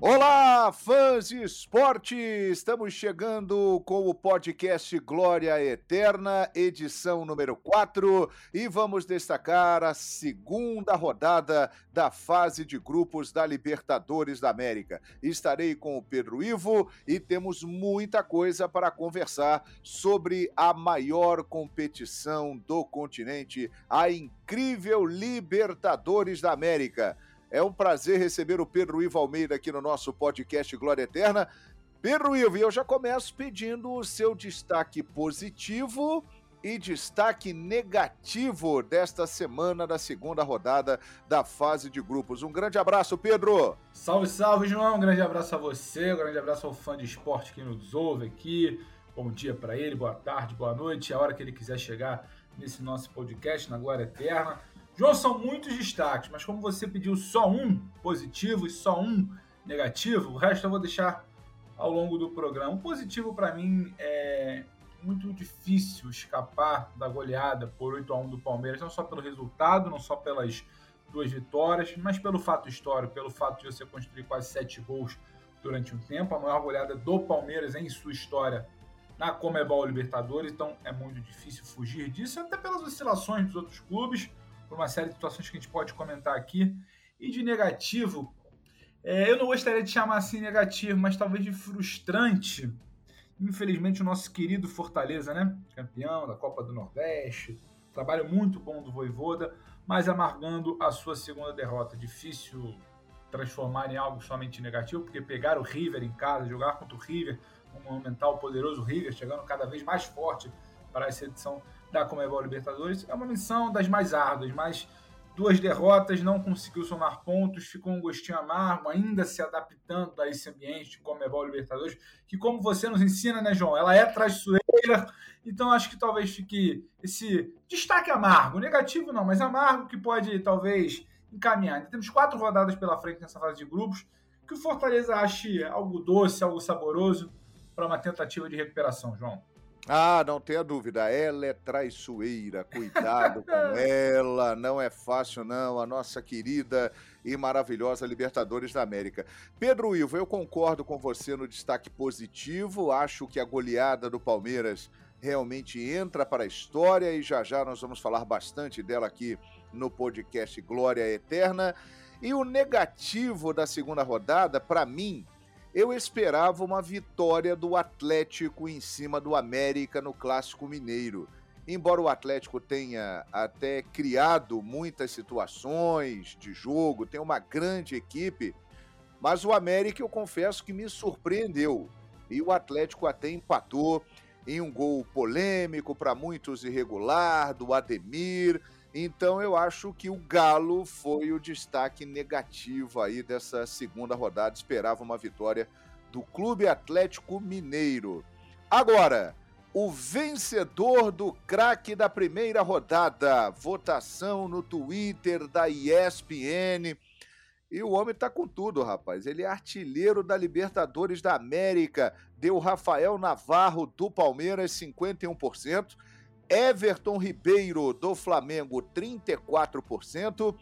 Olá, fãs de esporte! Estamos chegando com o podcast Glória Eterna, edição número 4, e vamos destacar a segunda rodada da fase de grupos da Libertadores da América. Estarei com o Pedro Ivo e temos muita coisa para conversar sobre a maior competição do continente, a incrível Libertadores da América. É um prazer receber o Pedro Ivo Almeida aqui no nosso podcast Glória Eterna. Pedro Ivo, eu já começo pedindo o seu destaque positivo e destaque negativo desta semana da segunda rodada da fase de grupos. Um grande abraço, Pedro! Salve, salve, João! Um grande abraço a você, um grande abraço ao fã de esporte que nos ouve aqui. Bom dia para ele, boa tarde, boa noite, a hora que ele quiser chegar nesse nosso podcast na Glória Eterna. João, são muitos destaques, mas como você pediu só um positivo e só um negativo, o resto eu vou deixar ao longo do programa. O positivo para mim é muito difícil escapar da goleada por 8 a 1 do Palmeiras, não só pelo resultado, não só pelas duas vitórias, mas pelo fato histórico, pelo fato de você construir quase sete gols durante um tempo, a maior goleada do Palmeiras em sua história na Comebol Libertadores, então é muito difícil fugir disso, até pelas oscilações dos outros clubes por uma série de situações que a gente pode comentar aqui. E de negativo, é, eu não gostaria de chamar assim negativo, mas talvez de frustrante. Infelizmente, o nosso querido Fortaleza, né? Campeão da Copa do Nordeste, trabalho muito bom do Voivoda, mas amargando a sua segunda derrota. Difícil transformar em algo somente negativo, porque pegar o River em casa, jogar contra o River, um monumental, poderoso River, chegando cada vez mais forte para essa edição da Comebol Libertadores. É uma missão das mais árduas, mas duas derrotas, não conseguiu somar pontos, ficou um gostinho amargo, ainda se adaptando a esse ambiente de Comebol Libertadores, que como você nos ensina, né, João, ela é traiçoeira, então acho que talvez fique esse destaque amargo, negativo não, mas amargo, que pode talvez encaminhar. temos quatro rodadas pela frente nessa fase de grupos, que o Fortaleza ache algo doce, algo saboroso para uma tentativa de recuperação, João. Ah, não tenha dúvida, ela é traiçoeira, cuidado com ela, não é fácil não, a nossa querida e maravilhosa Libertadores da América. Pedro Ivo, eu concordo com você no destaque positivo, acho que a goleada do Palmeiras realmente entra para a história e já já nós vamos falar bastante dela aqui no podcast Glória Eterna. E o negativo da segunda rodada, para mim, eu esperava uma vitória do Atlético em cima do América no Clássico Mineiro. Embora o Atlético tenha até criado muitas situações de jogo, tem uma grande equipe, mas o América eu confesso que me surpreendeu. E o Atlético até empatou em um gol polêmico, para muitos irregular, do Ademir. Então eu acho que o Galo foi o destaque negativo aí dessa segunda rodada. Esperava uma vitória do Clube Atlético Mineiro. Agora, o vencedor do craque da primeira rodada. Votação no Twitter da ESPN. E o homem tá com tudo, rapaz. Ele é artilheiro da Libertadores da América. Deu Rafael Navarro do Palmeiras 51%. Everton Ribeiro, do Flamengo, 34%.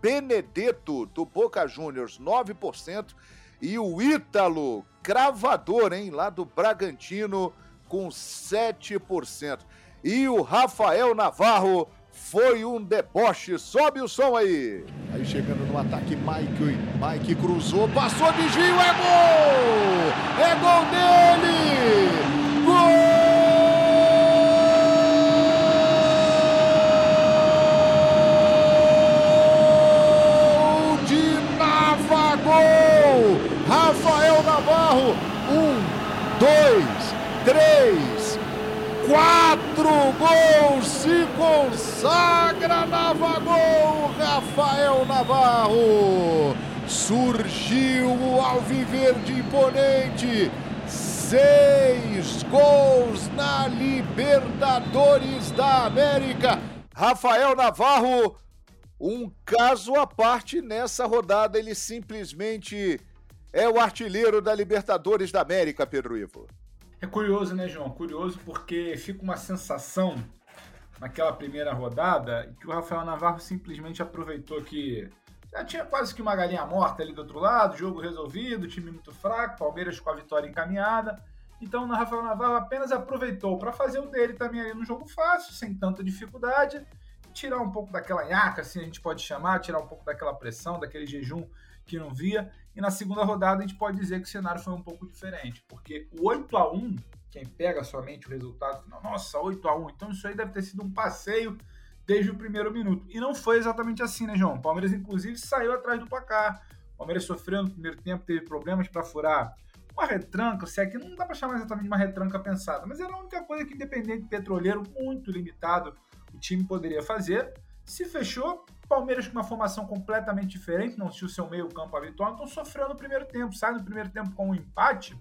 Benedetto, do Boca Juniors, 9%. E o Ítalo, cravador, hein, lá do Bragantino, com 7%. E o Rafael Navarro foi um deboche. Sobe o som aí. Aí chegando no ataque, Mike, Mike cruzou, passou, desvio, é gol! É gol dele! Navarro. Um, dois, três, quatro gols. Se consagra Navagol, Rafael Navarro. Surgiu o Alviverde imponente. Seis gols na Libertadores da América. Rafael Navarro, um caso à parte nessa rodada. Ele simplesmente é o artilheiro da Libertadores da América, Pedro Ivo. É curioso, né, João? Curioso porque fica uma sensação naquela primeira rodada que o Rafael Navarro simplesmente aproveitou que já tinha quase que uma galinha morta ali do outro lado, jogo resolvido, time muito fraco, Palmeiras com a vitória encaminhada. Então o Rafael Navarro apenas aproveitou para fazer o dele também ali no jogo fácil, sem tanta dificuldade, tirar um pouco daquela nhaca, assim a gente pode chamar, tirar um pouco daquela pressão, daquele jejum que não via. E na segunda rodada a gente pode dizer que o cenário foi um pouco diferente, porque o 8 a 1 quem pega somente o resultado final, nossa, 8 a 1 então isso aí deve ter sido um passeio desde o primeiro minuto. E não foi exatamente assim, né, João? O Palmeiras, inclusive, saiu atrás do placar. O Palmeiras sofreu no primeiro tempo, teve problemas para furar uma retranca, se é que não dá para chamar exatamente uma retranca pensada, mas era a única coisa que Independente Petroleiro, muito limitado, o time poderia fazer. Se fechou, Palmeiras com uma formação completamente diferente, não tinha o seu meio campo habitual, então sofreu no primeiro tempo, sai no primeiro tempo com um empate,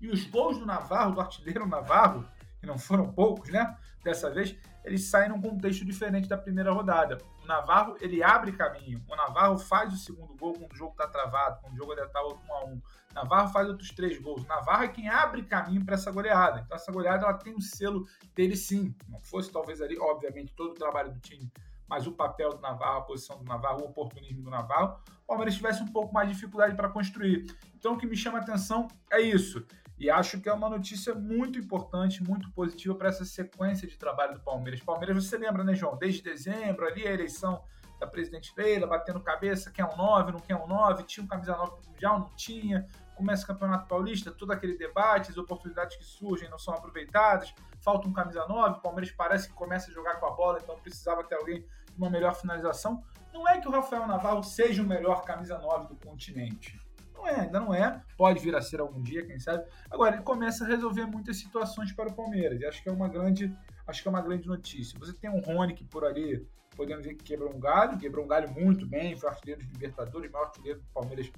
e os gols do Navarro, do artilheiro Navarro, que não foram poucos, né? Dessa vez, eles saem num contexto diferente da primeira rodada. O Navarro, ele abre caminho. O Navarro faz o segundo gol quando o jogo está travado, quando o jogo ainda está 1 a 1 Navarro faz outros três gols. O Navarro é quem abre caminho para essa goleada. Então, essa goleada ela tem o um selo dele sim. Não fosse talvez ali, obviamente, todo o trabalho do time, mas o papel do Navarro, a posição do Navarro, o oportunismo do Navarro, o Palmeiras tivesse um pouco mais de dificuldade para construir. Então, o que me chama a atenção é isso. E acho que é uma notícia muito importante, muito positiva para essa sequência de trabalho do Palmeiras. Palmeiras, você lembra, né, João? Desde dezembro, ali a eleição da presidente Leila, batendo cabeça, quer um 9, não quer um 9, tinha um camisa 9 mundial, não tinha. Começa o Campeonato Paulista, todo aquele debate, as oportunidades que surgem não são aproveitadas, falta um camisa 9, o Palmeiras parece que começa a jogar com a bola, então precisava ter alguém de uma melhor finalização. Não é que o Rafael Navarro seja o melhor camisa 9 do continente não é, ainda não é. Pode vir a ser algum dia, quem sabe. Agora, ele começa a resolver muitas situações para o Palmeiras. E acho que é uma grande, acho que é uma grande notícia. Você tem um Rony que por ali, podemos dizer que quebrou um galho, quebrou um galho muito bem, foi artilheiro de Libertadores, maior artilheiro do Palmeiras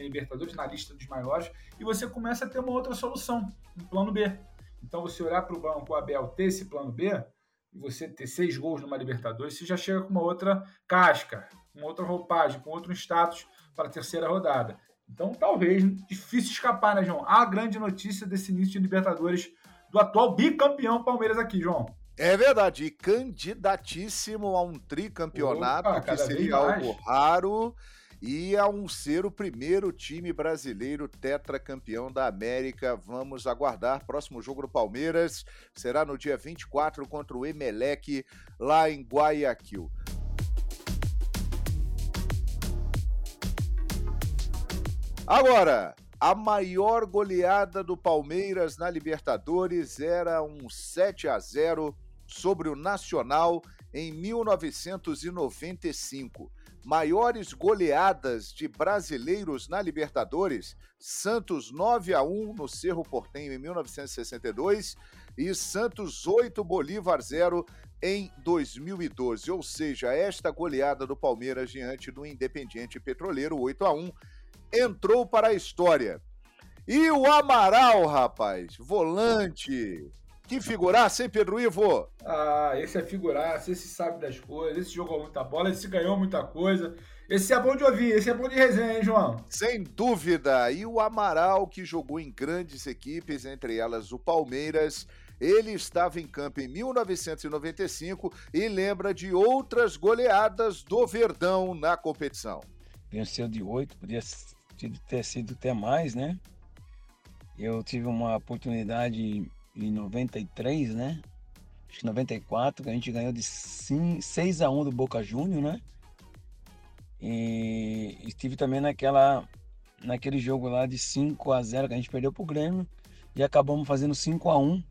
em Libertadores, na lista dos maiores. E você começa a ter uma outra solução, um plano B. Então, você olhar para o banco, o Abel ter esse plano B, e você ter seis gols numa Libertadores, você já chega com uma outra casca, com outra roupagem, com outro status para a terceira rodada. Então, talvez, difícil escapar, né, João? A grande notícia desse início de Libertadores do atual bicampeão Palmeiras aqui, João. É verdade, e candidatíssimo a um tricampeonato, Opa, que seria algo raro, e a um ser o primeiro time brasileiro tetracampeão da América. Vamos aguardar. Próximo jogo do Palmeiras será no dia 24 contra o Emelec, lá em Guayaquil. Agora, a maior goleada do Palmeiras na Libertadores era um 7 a 0 sobre o Nacional em 1995. Maiores goleadas de brasileiros na Libertadores: Santos 9 a 1 no Cerro Portenho em 1962 e Santos 8 Bolívar 0 em 2012. Ou seja, esta goleada do Palmeiras diante do Independiente Petroleiro 8 a 1 entrou para a história. E o Amaral, rapaz, volante. Que figuraça, hein, Pedro Ivo? Ah, esse é figuraça, esse sabe das coisas, esse jogou muita bola, esse ganhou muita coisa. Esse é bom de ouvir, esse é bom de resenha, hein, João? Sem dúvida. E o Amaral, que jogou em grandes equipes, entre elas o Palmeiras, ele estava em campo em 1995 e lembra de outras goleadas do Verdão na competição. Venceu de oito, podia ter sido até mais, né? Eu tive uma oportunidade em 93, né? Acho que 94, que a gente ganhou de 5, 6 a 1 do Boca Júnior, né? E estive também naquela naquele jogo lá de 5 a 0 que a gente perdeu pro Grêmio e acabamos fazendo 5 a 1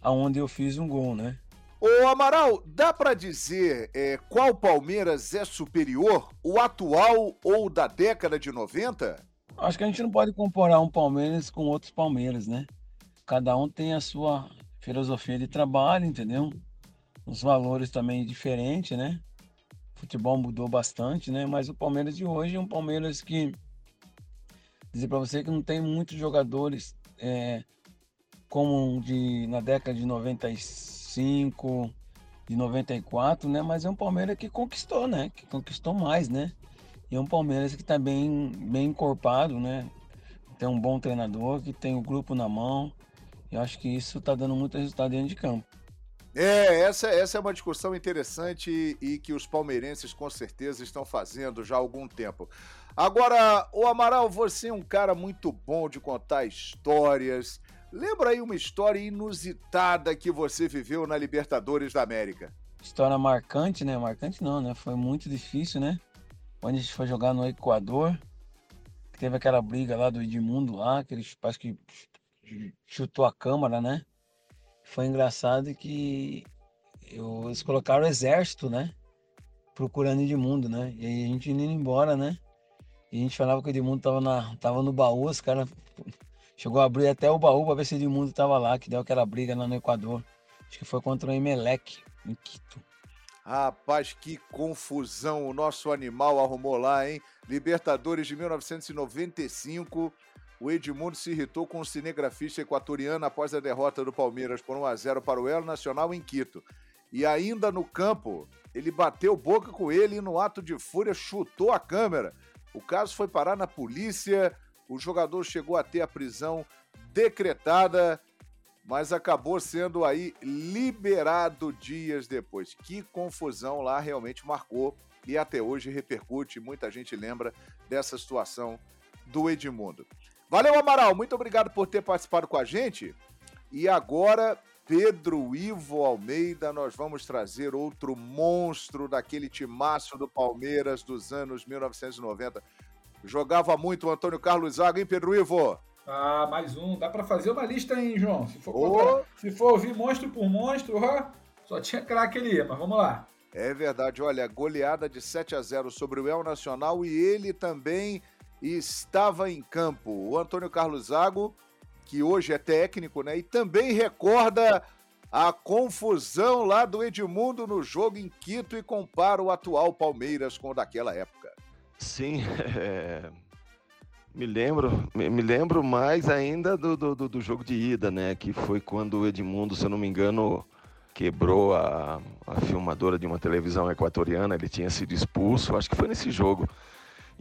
aonde eu fiz um gol, né? Ô Amaral, dá para dizer é, qual Palmeiras é superior, o atual ou da década de 90? Acho que a gente não pode comparar um Palmeiras com outros Palmeiras, né? Cada um tem a sua filosofia de trabalho, entendeu? Os valores também diferentes, né? O futebol mudou bastante, né? Mas o Palmeiras de hoje é um Palmeiras que dizer para você que não tem muitos jogadores é, como de na década de 95, de 94, né? Mas é um Palmeiras que conquistou, né? Que conquistou mais, né? E é um Palmeiras que está bem, bem encorpado, né? Tem um bom treinador, que tem o grupo na mão. Eu acho que isso está dando muito resultado dentro de campo. É, essa, essa é uma discussão interessante e que os palmeirenses com certeza estão fazendo já há algum tempo. Agora, o Amaral, você é um cara muito bom de contar histórias. Lembra aí uma história inusitada que você viveu na Libertadores da América? História marcante, né? Marcante não, né? Foi muito difícil, né? Quando a gente foi jogar no Equador, teve aquela briga lá do Edmundo lá, que ele parece que chutou a câmara, né? Foi engraçado que eu, eles colocaram o exército, né? Procurando Edmundo, né? E aí a gente indo embora, né? E a gente falava que o Edmundo tava, na, tava no baú, os caras chegou a abrir até o baú para ver se o Edmundo tava lá, que deu aquela briga lá no Equador. Acho que foi contra o Emelec, em Quito. Rapaz, que confusão o nosso animal arrumou lá, hein? Libertadores de 1995. O Edmundo se irritou com o cinegrafista equatoriano após a derrota do Palmeiras por 1 a 0 para o El Nacional em Quito. E ainda no campo, ele bateu boca com ele e no ato de fúria chutou a câmera. O caso foi parar na polícia, o jogador chegou a ter a prisão decretada mas acabou sendo aí liberado dias depois. Que confusão lá realmente marcou e até hoje repercute, muita gente lembra dessa situação do Edmundo. Valeu, Amaral, muito obrigado por ter participado com a gente. E agora, Pedro Ivo Almeida, nós vamos trazer outro monstro daquele timaço do Palmeiras dos anos 1990. Jogava muito o Antônio Carlos Zaga, hein, Pedro Ivo? Ah, mais um. Dá para fazer uma lista, hein, João? Se for, oh. se for ouvir monstro por monstro, ó, só tinha craque ali, mas vamos lá. É verdade, olha, goleada de 7 a 0 sobre o El Nacional e ele também estava em campo. O Antônio Carlos Zago, que hoje é técnico, né? E também recorda a confusão lá do Edmundo no jogo em Quito e compara o atual Palmeiras com o daquela época. Sim, é, me lembro, me lembro mais ainda do, do, do, jogo de ida, né? Que foi quando o Edmundo, se eu não me engano, quebrou a, a filmadora de uma televisão equatoriana. Ele tinha sido expulso, acho que foi nesse jogo.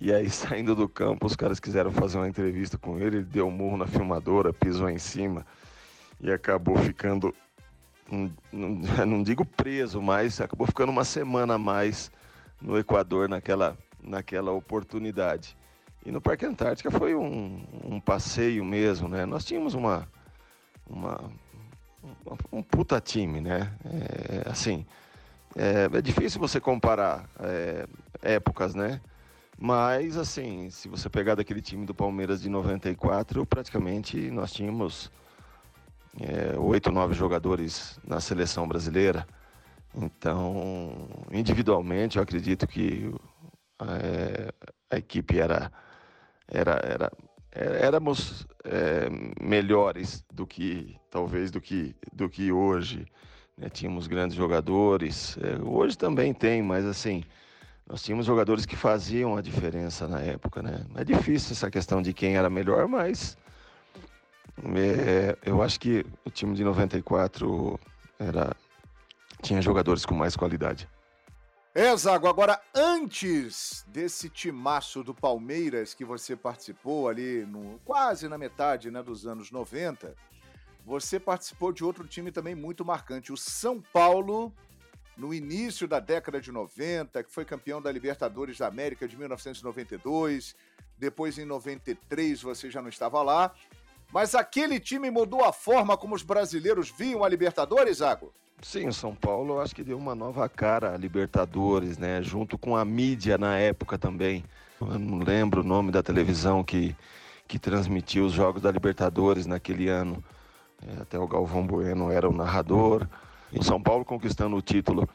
E aí, saindo do campo, os caras quiseram fazer uma entrevista com ele. Ele deu um murro na filmadora, pisou em cima e acabou ficando, não, não digo preso, mas acabou ficando uma semana a mais no Equador naquela, naquela oportunidade. E no Parque Antártica foi um, um passeio mesmo, né? Nós tínhamos uma, uma, um puta time, né? É, assim, é, é, difícil você comparar é, épocas, né? Mas, assim, se você pegar daquele time do Palmeiras de 94, praticamente nós tínhamos é, oito, nove jogadores na seleção brasileira. Então, individualmente, eu acredito que é, a equipe era era, era, éramos é, melhores do que talvez do que, do que hoje. Né? Tínhamos grandes jogadores. É, hoje também tem, mas assim nós tínhamos jogadores que faziam a diferença na época, né? É difícil essa questão de quem era melhor, mas é, eu acho que o time de 94 era tinha jogadores com mais qualidade. É, Zago, agora antes desse timaço do Palmeiras que você participou ali no quase na metade né, dos anos 90, você participou de outro time também muito marcante, o São Paulo, no início da década de 90, que foi campeão da Libertadores da América de 1992. Depois, em 93, você já não estava lá. Mas aquele time mudou a forma como os brasileiros viam a Libertadores, Zago? Sim, São Paulo acho que deu uma nova cara a Libertadores, né? Junto com a mídia na época também. Eu não lembro o nome da televisão que, que transmitiu os jogos da Libertadores naquele ano. É, até o Galvão Bueno era o narrador. O São Paulo conquistando o título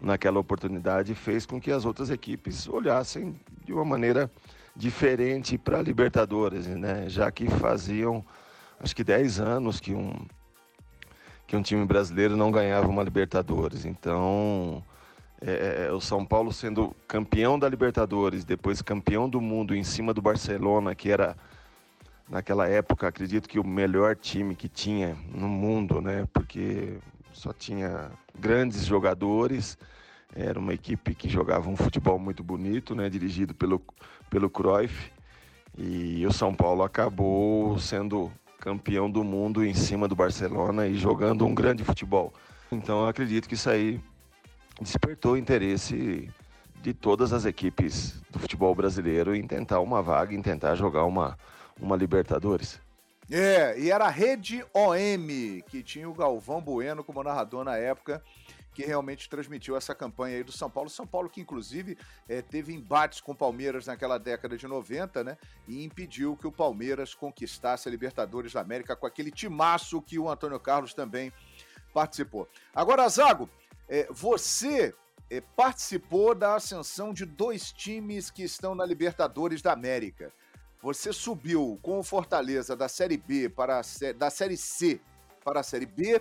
naquela oportunidade fez com que as outras equipes olhassem de uma maneira diferente para a Libertadores, né? Já que faziam acho que 10 anos que um que um time brasileiro não ganhava uma Libertadores. Então, é, é, o São Paulo sendo campeão da Libertadores, depois campeão do mundo em cima do Barcelona, que era naquela época, acredito que o melhor time que tinha no mundo, né? Porque só tinha grandes jogadores. Era uma equipe que jogava um futebol muito bonito, né? Dirigido pelo pelo Cruyff. E o São Paulo acabou sendo campeão do mundo em cima do Barcelona e jogando um grande futebol. Então acredito que isso aí despertou o interesse de todas as equipes do futebol brasileiro em tentar uma vaga, em tentar jogar uma, uma Libertadores. É, e era a Rede OM, que tinha o Galvão Bueno como narrador na época, que realmente transmitiu essa campanha aí do São Paulo. São Paulo que, inclusive, é, teve embates com o Palmeiras naquela década de 90, né? E impediu que o Palmeiras conquistasse a Libertadores da América com aquele timaço que o Antônio Carlos também participou. Agora, Zago, é, você é, participou da ascensão de dois times que estão na Libertadores da América. Você subiu com o Fortaleza da Série B para a, da Série C para a Série B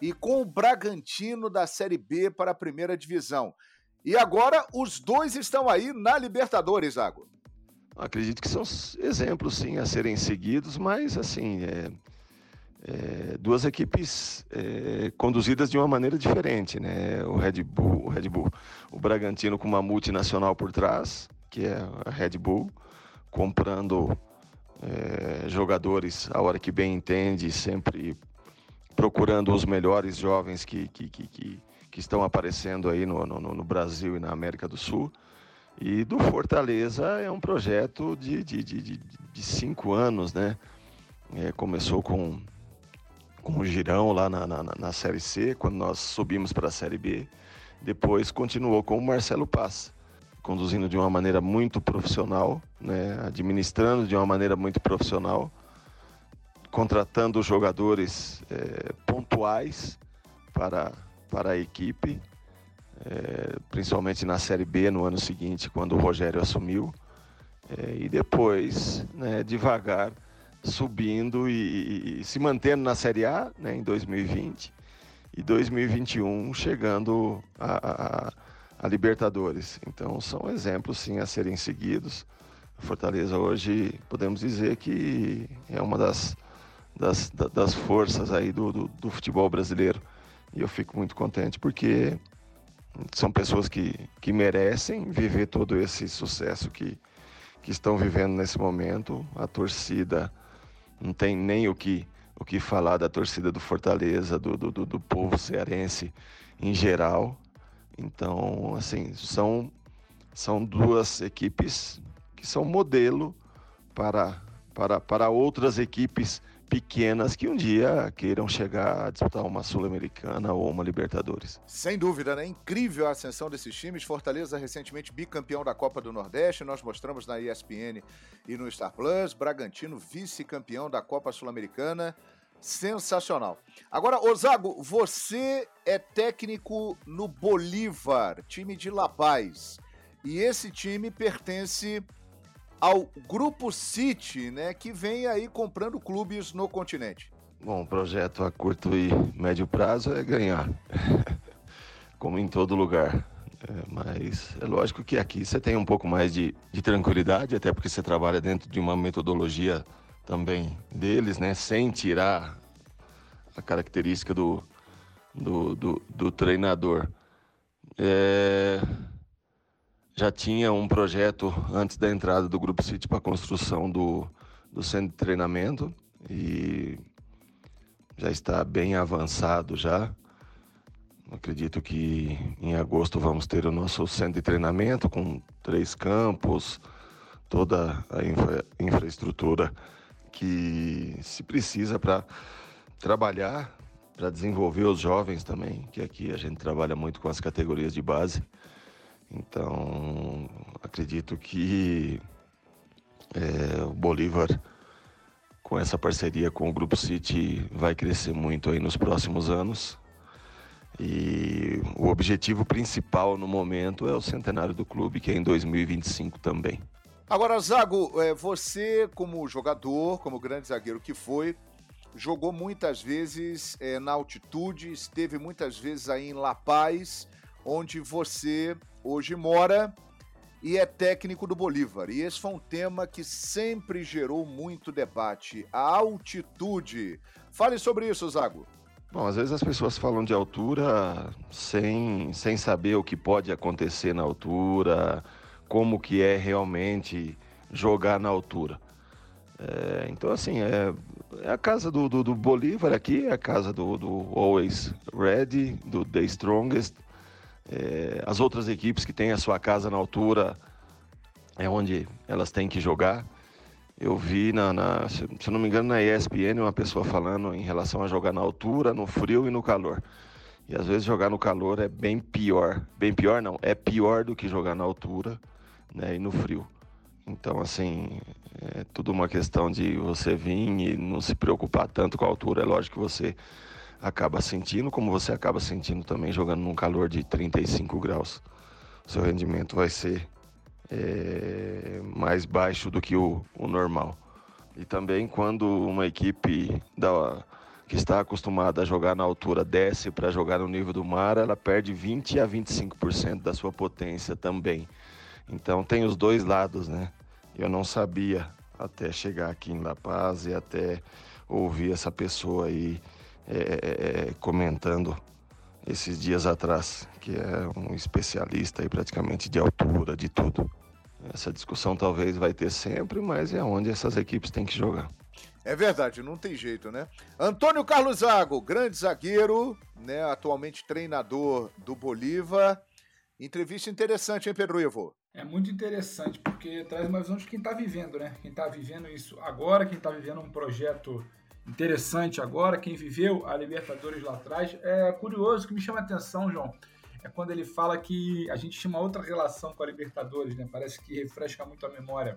e com o Bragantino da Série B para a primeira divisão. E agora os dois estão aí na Libertadores, Água. Acredito que são exemplos, sim, a serem seguidos, mas assim, é, é, duas equipes é, conduzidas de uma maneira diferente, né? O Red Bull, o Red Bull, o Bragantino com uma multinacional por trás, que é a Red Bull, comprando é, jogadores a hora que bem entende, sempre procurando os melhores jovens que, que, que, que, que estão aparecendo aí no, no, no, Brasil e na América do Sul. E do Fortaleza é um projeto de, de, de, de, de cinco anos, né? É, começou com, com o Girão lá na, na, na Série C, quando nós subimos para a Série B. Depois continuou com o Marcelo Paz conduzindo de uma maneira muito profissional, né, administrando de uma maneira muito profissional, contratando jogadores é, pontuais para, para a equipe, é, principalmente na Série B no ano seguinte, quando o Rogério assumiu, é, e depois, né, devagar, subindo e, e, se mantendo na Série A né, em 2020 e 2021 chegando a, a a Libertadores. Então são exemplos sim a serem seguidos. A Fortaleza hoje podemos dizer que é uma das, das, das forças aí do, do, do futebol brasileiro. E eu fico muito contente porque são pessoas que, que merecem viver todo esse sucesso que, que estão vivendo nesse momento. A torcida não tem nem o que, o que falar da torcida do Fortaleza, do, do, do povo cearense em geral. Então, assim, são, são duas equipes que são modelo para, para, para outras equipes pequenas que um dia queiram chegar a disputar uma Sul-Americana ou uma Libertadores. Sem dúvida, né? Incrível a ascensão desses times. Fortaleza recentemente bicampeão da Copa do Nordeste, nós mostramos na ESPN e no Star Plus. Bragantino vice-campeão da Copa Sul-Americana. Sensacional. Agora, Ozago, você é técnico no Bolívar, time de La Paz. E esse time pertence ao Grupo City, né, que vem aí comprando clubes no continente. Bom, projeto a curto e médio prazo é ganhar, como em todo lugar. É, mas é lógico que aqui você tem um pouco mais de, de tranquilidade, até porque você trabalha dentro de uma metodologia também deles, né? Sem tirar a característica do, do, do, do treinador. É, já tinha um projeto antes da entrada do Grupo City para a construção do, do centro de treinamento e já está bem avançado já. Acredito que em agosto vamos ter o nosso centro de treinamento com três campos, toda a infra, infraestrutura que se precisa para trabalhar, para desenvolver os jovens também, que aqui a gente trabalha muito com as categorias de base. Então, acredito que é, o Bolívar, com essa parceria com o Grupo City, vai crescer muito aí nos próximos anos. E o objetivo principal no momento é o centenário do clube, que é em 2025 também. Agora, Zago, é, você como jogador, como grande zagueiro que foi, jogou muitas vezes é, na altitude, esteve muitas vezes aí em La Paz, onde você hoje mora e é técnico do Bolívar. E esse foi um tema que sempre gerou muito debate: a altitude. Fale sobre isso, Zago. Bom, às vezes as pessoas falam de altura sem, sem saber o que pode acontecer na altura, como que é realmente jogar na altura. É, então, assim, é, É a casa do, do, do Bolívar aqui, é a casa do, do Always Ready, do The Strongest. É, as outras equipes que têm a sua casa na altura é onde elas têm que jogar. Eu vi, na, na, se não me engano, na ESPN, uma pessoa falando em relação a jogar na altura, no frio e no calor. E às vezes jogar no calor é bem pior. Bem pior não, é pior do que jogar na altura né, e no frio. Então, assim, é tudo uma questão de você vir e não se preocupar tanto com a altura. É lógico que você acaba sentindo, como você acaba sentindo também jogando num calor de 35 graus. Seu rendimento vai ser é, mais baixo do que o, o, normal. E também quando uma equipe da, que está acostumada a jogar na altura desce para jogar no nível do mar, ela perde 20 a 25% da sua potência também. Então tem os dois lados, né? Eu não sabia até chegar aqui em La Paz e até ouvir essa pessoa aí é, é, é, comentando esses dias atrás, que é um especialista aí praticamente de altura, de tudo. Essa discussão talvez vai ter sempre, mas é onde essas equipes têm que jogar. É verdade, não tem jeito, né? Antônio Carlos Zago, grande zagueiro, né? Atualmente treinador do Bolívar. Entrevista interessante, hein, Pedro Ivo? É muito interessante, porque traz uma visão de quem está vivendo, né? Quem está vivendo isso agora, quem está vivendo um projeto interessante agora, quem viveu a Libertadores lá atrás. É curioso que me chama a atenção, João, é quando ele fala que a gente tinha uma outra relação com a Libertadores, né? Parece que refresca muito a memória.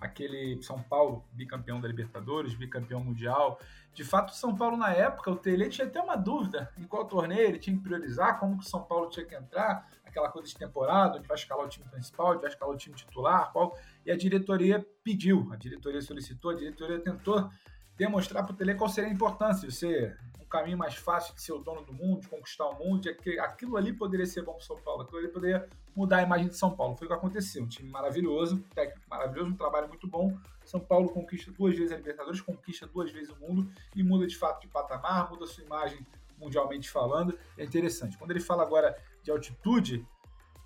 Aquele São Paulo, bicampeão da Libertadores, bicampeão mundial. De fato, o São Paulo, na época, o Tele tinha até uma dúvida em qual torneio ele tinha que priorizar, como que o São Paulo tinha que entrar, aquela coisa de temporada, onde vai escalar o time principal, onde vai escalar o time titular, qual. E a diretoria pediu, a diretoria solicitou, a diretoria tentou demonstrar para o Tele qual seria a importância de ser um caminho mais fácil de ser o dono do mundo, de conquistar o mundo, de aquilo ali poderia ser bom para São Paulo, aquilo ali poderia mudar a imagem de São Paulo. Foi o que aconteceu. Um time maravilhoso, técnico maravilhoso, um trabalho muito bom. São Paulo conquista duas vezes a Libertadores, conquista duas vezes o mundo e muda de fato de patamar, muda sua imagem mundialmente falando. É interessante. Quando ele fala agora de altitude,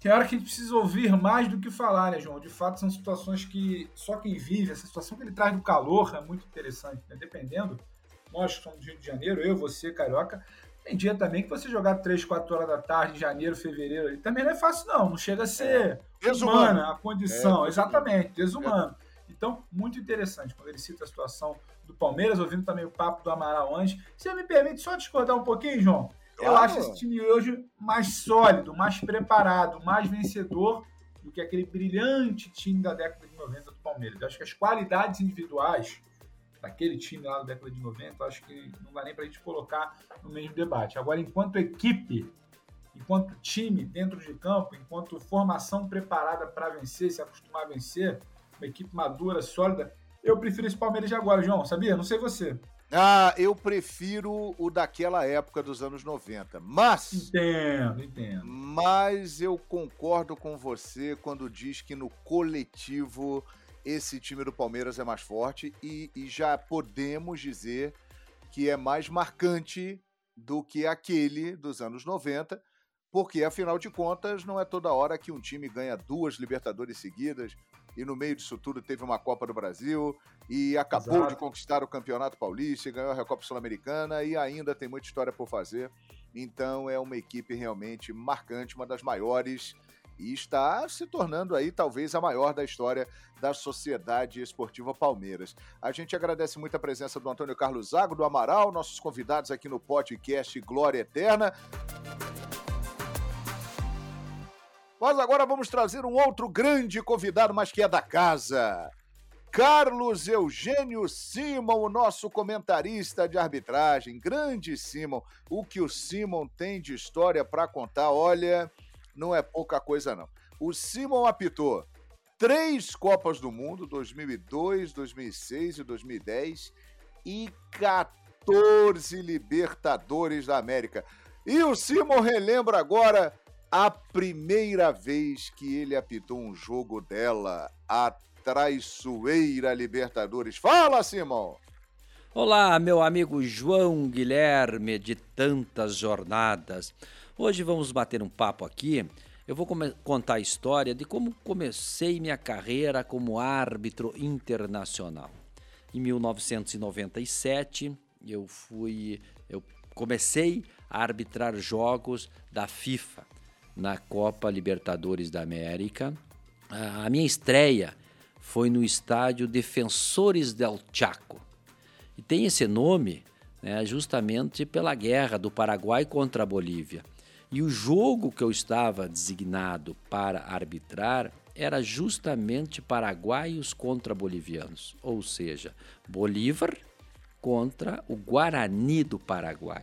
tem hora que a gente precisa ouvir mais do que falar, né, João? De fato, são situações que só quem vive, essa situação que ele traz do calor é muito interessante, né? Dependendo, nós que somos do Rio de Janeiro, eu, você, carioca, tem dia também que você jogar 3, 4 horas da tarde, em janeiro, fevereiro, também não é fácil, não. Não chega a ser é. humana a condição, é. exatamente, desumano. É. Então, muito interessante quando ele cita a situação do Palmeiras, ouvindo também o papo do Amaral antes. Você me permite só discordar um pouquinho, João? Eu acho esse time hoje mais sólido, mais preparado, mais vencedor do que aquele brilhante time da década de 90 do Palmeiras. Eu acho que as qualidades individuais daquele time lá da década de 90, acho que não dá nem para a gente colocar no mesmo debate. Agora, enquanto equipe, enquanto time dentro de campo, enquanto formação preparada para vencer, se acostumar a vencer, uma equipe madura, sólida, eu prefiro esse Palmeiras de agora, João, sabia? Não sei você. Ah, eu prefiro o daquela época dos anos 90. Mas. Entendo, entendo. Mas eu concordo com você quando diz que no coletivo esse time do Palmeiras é mais forte e, e já podemos dizer que é mais marcante do que aquele dos anos 90, porque afinal de contas não é toda hora que um time ganha duas Libertadores seguidas e no meio disso tudo teve uma Copa do Brasil e acabou Exato. de conquistar o Campeonato Paulista, ganhou a Recopa Sul-Americana e ainda tem muita história por fazer. Então é uma equipe realmente marcante, uma das maiores e está se tornando aí talvez a maior da história da Sociedade Esportiva Palmeiras. A gente agradece muito a presença do Antônio Carlos Zago, do Amaral, nossos convidados aqui no podcast Glória Eterna. Mas agora vamos trazer um outro grande convidado, mas que é da casa. Carlos Eugênio Simon, o nosso comentarista de arbitragem. Grande Simon. O que o Simon tem de história para contar, olha, não é pouca coisa não. O Simon apitou três Copas do Mundo, 2002, 2006 e 2010, e 14 Libertadores da América. E o Simon relembra agora a primeira vez que ele apitou um jogo dela, a traiçoeira Libertadores. Fala, Simão! Olá, meu amigo João Guilherme de tantas jornadas. Hoje vamos bater um papo aqui. Eu vou contar a história de como comecei minha carreira como árbitro internacional. em 1997 eu fui, eu comecei a arbitrar jogos da FIFA na Copa Libertadores da América. A minha estreia foi no estádio Defensores del Chaco. E tem esse nome né, justamente pela guerra do Paraguai contra a Bolívia. E o jogo que eu estava designado para arbitrar era justamente paraguaios contra bolivianos, ou seja, Bolívar contra o Guarani do Paraguai.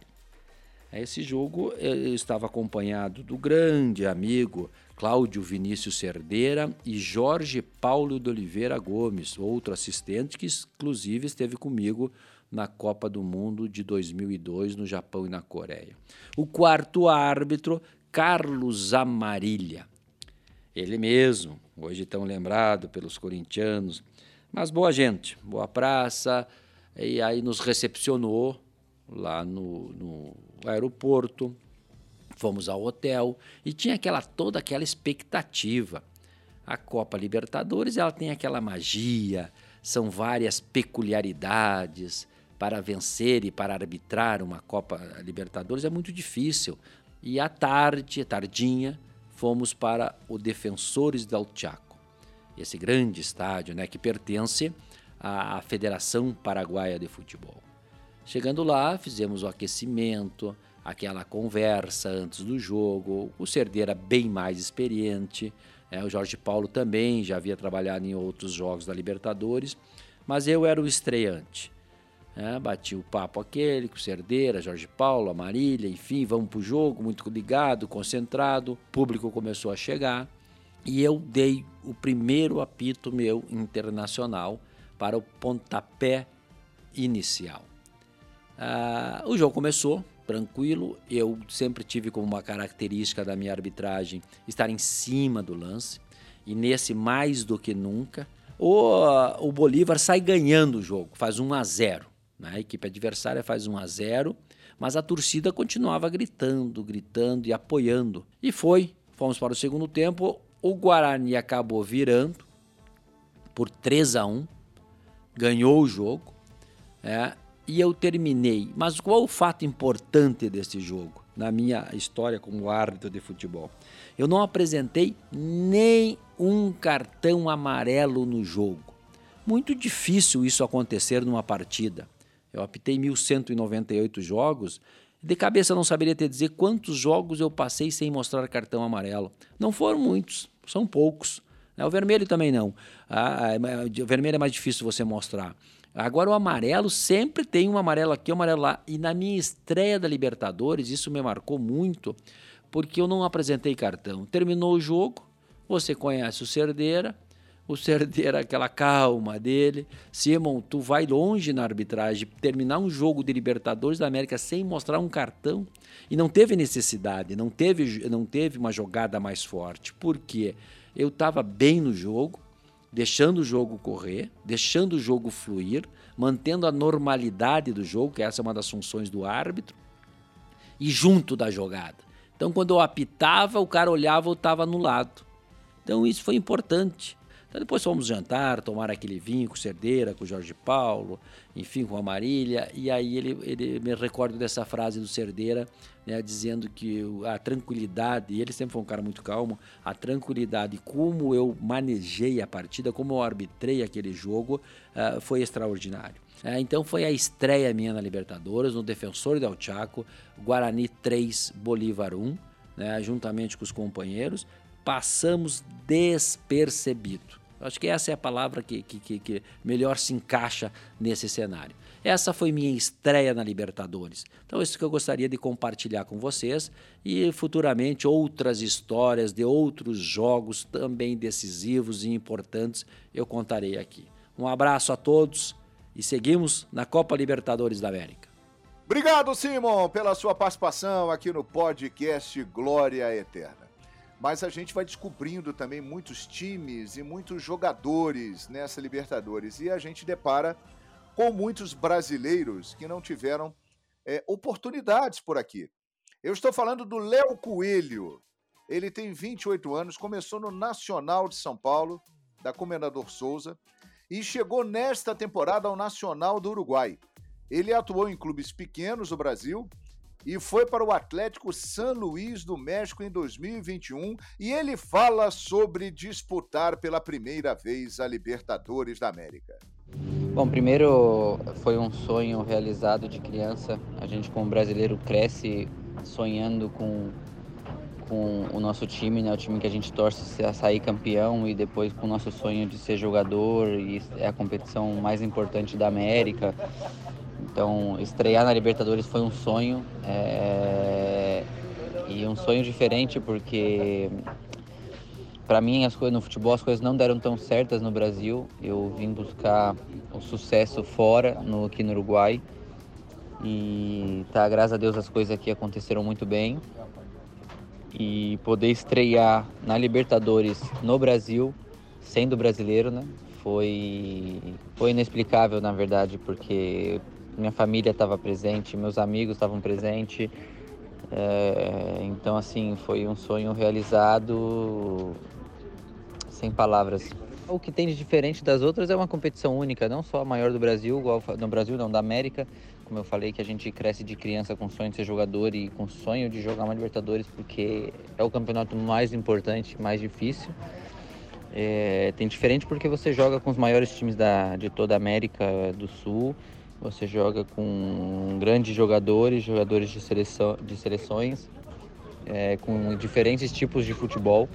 Esse jogo eu estava acompanhado do grande amigo Cláudio Vinícius Cerdeira e Jorge Paulo de Oliveira Gomes, outro assistente que inclusive esteve comigo na Copa do Mundo de 2002 no Japão e na Coreia. O quarto árbitro, Carlos Amarilha. Ele mesmo, hoje tão lembrado pelos corintianos, mas boa gente, boa praça, e aí nos recepcionou lá no, no aeroporto, fomos ao hotel e tinha aquela toda aquela expectativa. A Copa Libertadores ela tem aquela magia, são várias peculiaridades para vencer e para arbitrar uma Copa Libertadores é muito difícil. E à tarde, tardinha, fomos para o Defensores del Chaco, esse grande estádio, né, que pertence à Federação Paraguaia de Futebol. Chegando lá, fizemos o aquecimento, aquela conversa antes do jogo. O Cerdeira bem mais experiente, é, o Jorge Paulo também já havia trabalhado em outros jogos da Libertadores, mas eu era o estreante. É, bati o papo aquele com o Cerdeira, Jorge Paulo, a Marília, enfim, vamos pro jogo, muito ligado, concentrado. O público começou a chegar e eu dei o primeiro apito meu internacional para o pontapé inicial. Ah, o jogo começou tranquilo. Eu sempre tive como uma característica da minha arbitragem estar em cima do lance. E nesse, mais do que nunca, o, o Bolívar sai ganhando o jogo, faz 1 a 0. Né? A equipe adversária faz 1 a 0, mas a torcida continuava gritando, gritando e apoiando. E foi. Fomos para o segundo tempo. O Guarani acabou virando por 3 a 1, ganhou o jogo. É, e eu terminei. Mas qual o fato importante desse jogo, na minha história como árbitro de futebol? Eu não apresentei nem um cartão amarelo no jogo. Muito difícil isso acontecer numa partida. Eu apitei 1198 jogos. De cabeça eu não saberia te dizer quantos jogos eu passei sem mostrar cartão amarelo. Não foram muitos, são poucos. O vermelho também não. Ah, o vermelho é mais difícil você mostrar. Agora o amarelo sempre tem um amarelo aqui, um amarelo lá. E na minha estreia da Libertadores, isso me marcou muito, porque eu não apresentei cartão. Terminou o jogo, você conhece o Cerdeira, o Cerdeira, aquela calma dele. Simon, tu vai longe na arbitragem. Terminar um jogo de Libertadores da América sem mostrar um cartão. E não teve necessidade, não teve, não teve uma jogada mais forte. Por quê? Eu estava bem no jogo, deixando o jogo correr, deixando o jogo fluir, mantendo a normalidade do jogo, que essa é uma das funções do árbitro, e junto da jogada. Então, quando eu apitava, o cara olhava, eu estava anulado. Então, isso foi importante. Então, depois fomos jantar, tomar aquele vinho com Cerdeira, com Jorge Paulo, enfim, com a Marília. E aí ele, ele me recordo dessa frase do Cerdeira, né, dizendo que a tranquilidade, e ele sempre foi um cara muito calmo, a tranquilidade, como eu manejei a partida, como eu arbitrei aquele jogo, uh, foi extraordinário. Uh, então foi a estreia minha na Libertadores, no Defensor del Chaco, Guarani 3, Bolívar 1, né, juntamente com os companheiros, passamos despercebido. Acho que essa é a palavra que, que, que, melhor se encaixa nesse cenário. Essa foi minha estreia na Libertadores. Então, isso que eu gostaria de compartilhar com vocês e futuramente outras histórias de outros jogos também decisivos e importantes eu contarei aqui. Um abraço a todos e seguimos na Copa Libertadores da América. Obrigado, Simon, pela sua participação aqui no podcast Glória Eterna mas a gente vai descobrindo também muitos times e muitos jogadores nessa Libertadores e a gente depara com muitos brasileiros que não tiveram é, oportunidades por aqui. Eu estou falando do Léo Coelho. Ele tem 28 anos, começou no Nacional de São Paulo, da Comendador Souza, e chegou nesta temporada ao Nacional do Uruguai. Ele atuou em clubes pequenos do Brasil e foi para o Atlético San Luís do México em 2021 e ele fala sobre disputar pela primeira vez a Libertadores da América. Bom, primeiro foi um sonho realizado de criança. A gente como brasileiro cresce sonhando com com o nosso time, né, o time que a gente torce a sair campeão e depois com o nosso sonho de ser jogador e é a competição mais importante da América. Então, estrear na Libertadores foi um sonho é... e um sonho diferente porque para mim as coisas no futebol as coisas não deram tão certas no Brasil. Eu vim buscar o sucesso fora, no aqui no Uruguai. E tá, graças a Deus as coisas aqui aconteceram muito bem. E poder estrear na Libertadores no Brasil, sendo brasileiro, né? Foi, foi inexplicável, na verdade, porque minha família estava presente, meus amigos estavam presentes. É, então, assim, foi um sonho realizado sem palavras. O que tem de diferente das outras é uma competição única, não só a maior do Brasil, igual no Brasil não, da América. Como eu falei, que a gente cresce de criança com sonho de ser jogador e com sonho de jogar uma Libertadores, porque é o campeonato mais importante, mais difícil. É, tem diferente porque você joga com os maiores times da, de toda a América do Sul você joga com grandes jogadores, jogadores de, seleção, de seleções, é, com diferentes tipos de futebol.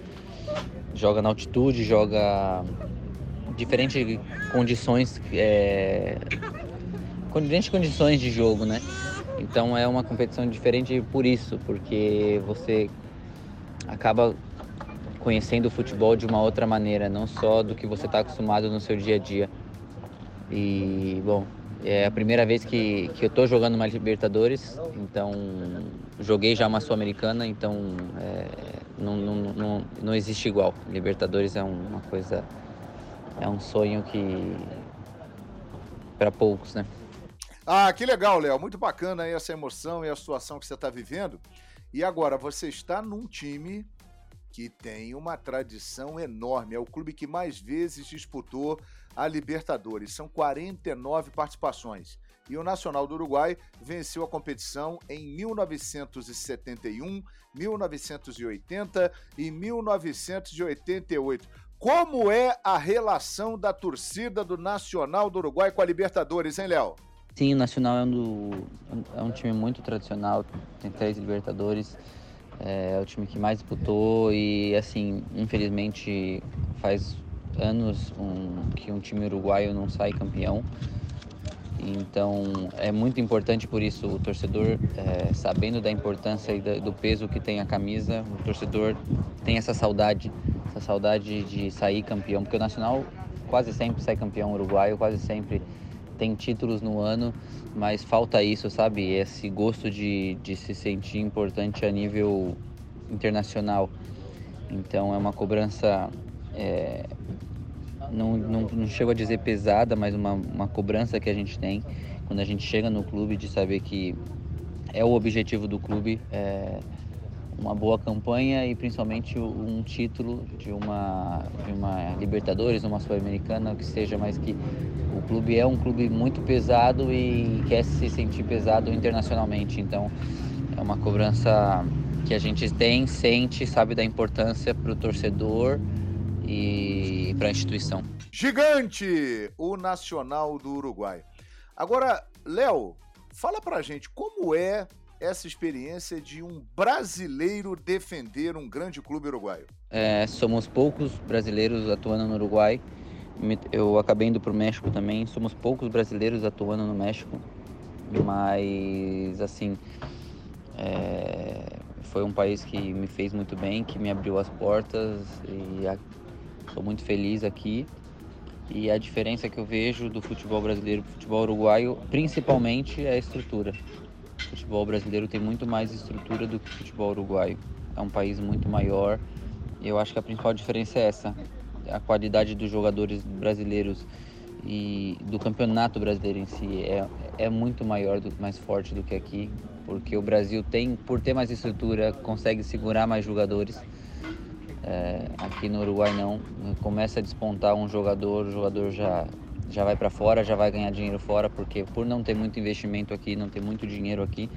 Joga na altitude, joga diferentes condições, é, diferentes condições de jogo, né? Então é uma competição diferente por isso, porque você acaba conhecendo o futebol de uma outra maneira, não só do que você está acostumado no seu dia a dia. E, bom, é a primeira vez que, que eu estou jogando uma Libertadores, então joguei já uma Sul-Americana, então é, não, não, não, não existe igual. Libertadores é uma coisa, é um sonho que para poucos, né? Ah, que legal, Léo. Muito bacana aí essa emoção e a situação que você está vivendo. E agora, você está num time que tem uma tradição enorme. É o clube que mais vezes disputou a Libertadores. São 49 participações. E o Nacional do Uruguai venceu a competição em 1971, 1980 e 1988. Como é a relação da torcida do Nacional do Uruguai com a Libertadores, hein, Léo? Sim, o Nacional é um, do, é um time muito tradicional, tem três Libertadores, é, é o time que mais disputou e, assim, infelizmente faz anos um, que um time uruguaio não sai campeão. Então é muito importante por isso o torcedor, é, sabendo da importância e do peso que tem a camisa, o torcedor tem essa saudade, essa saudade de sair campeão, porque o Nacional quase sempre sai campeão uruguaio, quase sempre tem títulos no ano, mas falta isso, sabe? Esse gosto de, de se sentir importante a nível internacional. Então é uma cobrança é, não, não, não chego a dizer pesada, mas uma, uma cobrança que a gente tem quando a gente chega no clube de saber que é o objetivo do clube, é uma boa campanha e principalmente um título de uma, de uma Libertadores, uma Sul-Americana, que seja, mas que o clube é um clube muito pesado e quer se sentir pesado internacionalmente. Então é uma cobrança que a gente tem, sente, sabe da importância para o torcedor e para a instituição. Gigante, o Nacional do Uruguai. Agora, Léo, fala pra gente como é essa experiência de um brasileiro defender um grande clube uruguaio? É, somos poucos brasileiros atuando no Uruguai. Eu acabei indo para o México também. Somos poucos brasileiros atuando no México, mas assim é, foi um país que me fez muito bem, que me abriu as portas e Estou muito feliz aqui. E a diferença que eu vejo do futebol brasileiro para o futebol uruguaio, principalmente, é a estrutura. O futebol brasileiro tem muito mais estrutura do que o futebol uruguaio. É um país muito maior. E eu acho que a principal diferença é essa: a qualidade dos jogadores brasileiros e do campeonato brasileiro em si é, é muito maior, do, mais forte do que aqui, porque o Brasil tem, por ter mais estrutura, consegue segurar mais jogadores É, aqui no Uruguai não. Começa a despontar um jogador, o jogador já, já vai para fora, já vai ganhar dinheiro fora, porque por não ter muito investimento aqui, não ter muito dinheiro aqui,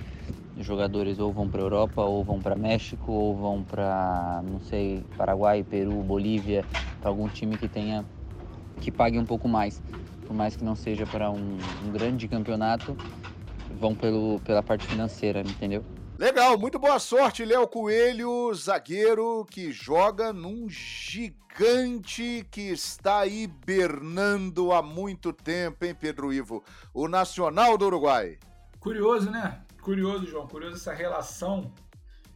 os jogadores ou vão para Europa, ou vão para México, ou vão para, não sei, Paraguai, Peru, Bolívia, para algum time que tenha que pague um pouco mais, por mais que não seja para um, um grande campeonato, vão pelo, pela parte financeira, entendeu? Legal, muito boa sorte, Léo Coelho, zagueiro que joga num gigante que está hibernando há muito tempo, hein, Pedro Ivo? O Nacional do Uruguai. Curioso, né? Curioso, João, curioso essa relação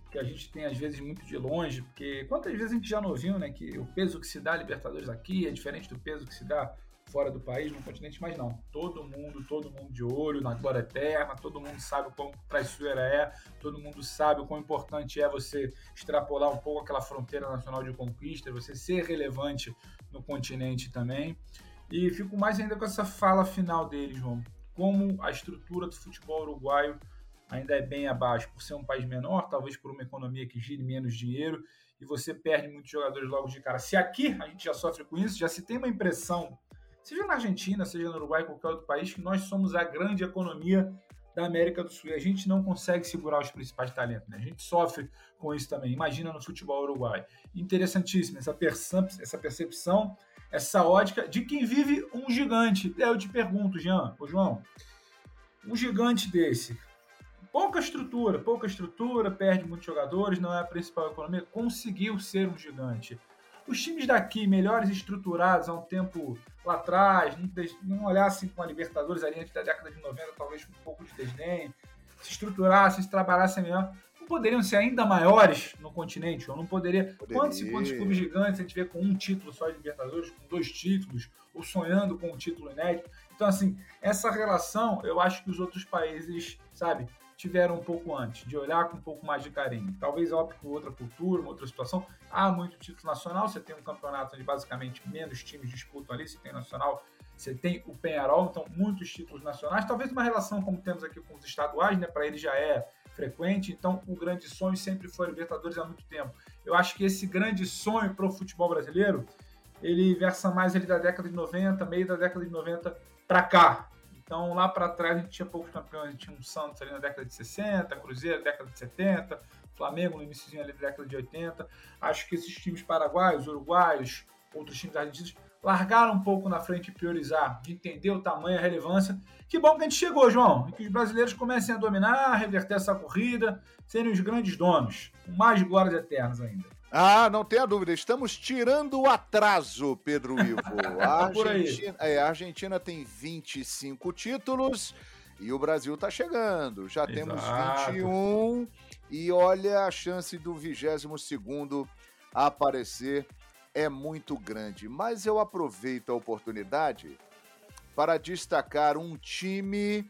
que a gente tem às vezes muito de longe, porque quantas vezes a gente já não viu, né, que o peso que se dá a Libertadores aqui é diferente do peso que se dá fora do país, no continente, mas não. Todo mundo, todo mundo de olho na glória eterna, todo mundo sabe o quão traiçoeira é, todo mundo sabe o quão importante é você extrapolar um pouco aquela fronteira nacional de conquista, você ser relevante no continente também. E fico mais ainda com essa fala final dele, João. Como a estrutura do futebol uruguaio ainda é bem abaixo, por ser um país menor, talvez por uma economia que gire menos dinheiro, e você perde muitos jogadores logo de cara. Se aqui a gente já sofre com isso, já se tem uma impressão, seja na Argentina, seja no Uruguai, qualquer outro país, que nós somos a grande economia da América do Sul. E a gente não consegue segurar os principais talentos. Né? A gente sofre com isso também. Imagina no futebol uruguai. Interessantíssimo essa, essa percepção, essa ótica de quem vive um gigante. Eu te pergunto, Jean, ô João, um gigante desse, pouca estrutura, pouca estrutura, perde muitos jogadores, não é a principal economia, conseguiu ser um gigante. Os times daqui, melhores estruturados há um tempo lá atrás, não, olhassem com a Libertadores ali antes da década de 90, talvez com um pouco de desdém, se estruturassem, se trabalhassem melhor, não poderiam ser ainda maiores no continente, ou não poderia. poderia. Quantos e quantos clubes gigantes a gente vê com um título só de Libertadores, com dois títulos, ou sonhando com um título inédito? Então, assim, essa relação eu acho que os outros países, sabe, tiveram um pouco antes, de olhar com um pouco mais de carinho. Talvez opte por outra cultura, uma outra situação. Há muito título nacional, você tem um campeonato onde basicamente menos times disputam ali, você tem nacional, você tem o Penharol, então muitos títulos nacionais. Talvez uma relação como temos aqui com os estaduais, né, para ele já é frequente, então o grande sonho sempre foi Libertadores há muito tempo. Eu acho que esse grande sonho para o futebol brasileiro, ele versa mais ali da década de 90, meio da década de 90 para cá. Então, lá para trás, a gente tinha poucos campeões. A gente tinha um Santos ali na década de 60, Cruzeiro na década de 70, Flamengo no início ali da década de 80. Acho que esses times paraguaios, uruguaios, outros times argentinos, largaram um pouco na frente e priorizar, de entender o tamanho, a relevância. Que bom que a gente chegou, João, e que os brasileiros comecem a dominar, a reverter essa corrida, serem os grandes donos, com mais glórias eternas ainda. Ah, não tenha dúvida. Estamos tirando o atraso, Pedro Ivo. A Argentina, é, a Argentina tem 25 títulos e o Brasil está chegando. Já Exato. temos 21 e olha a chance do 22 aparecer é muito grande. Mas eu aproveito a oportunidade para destacar um time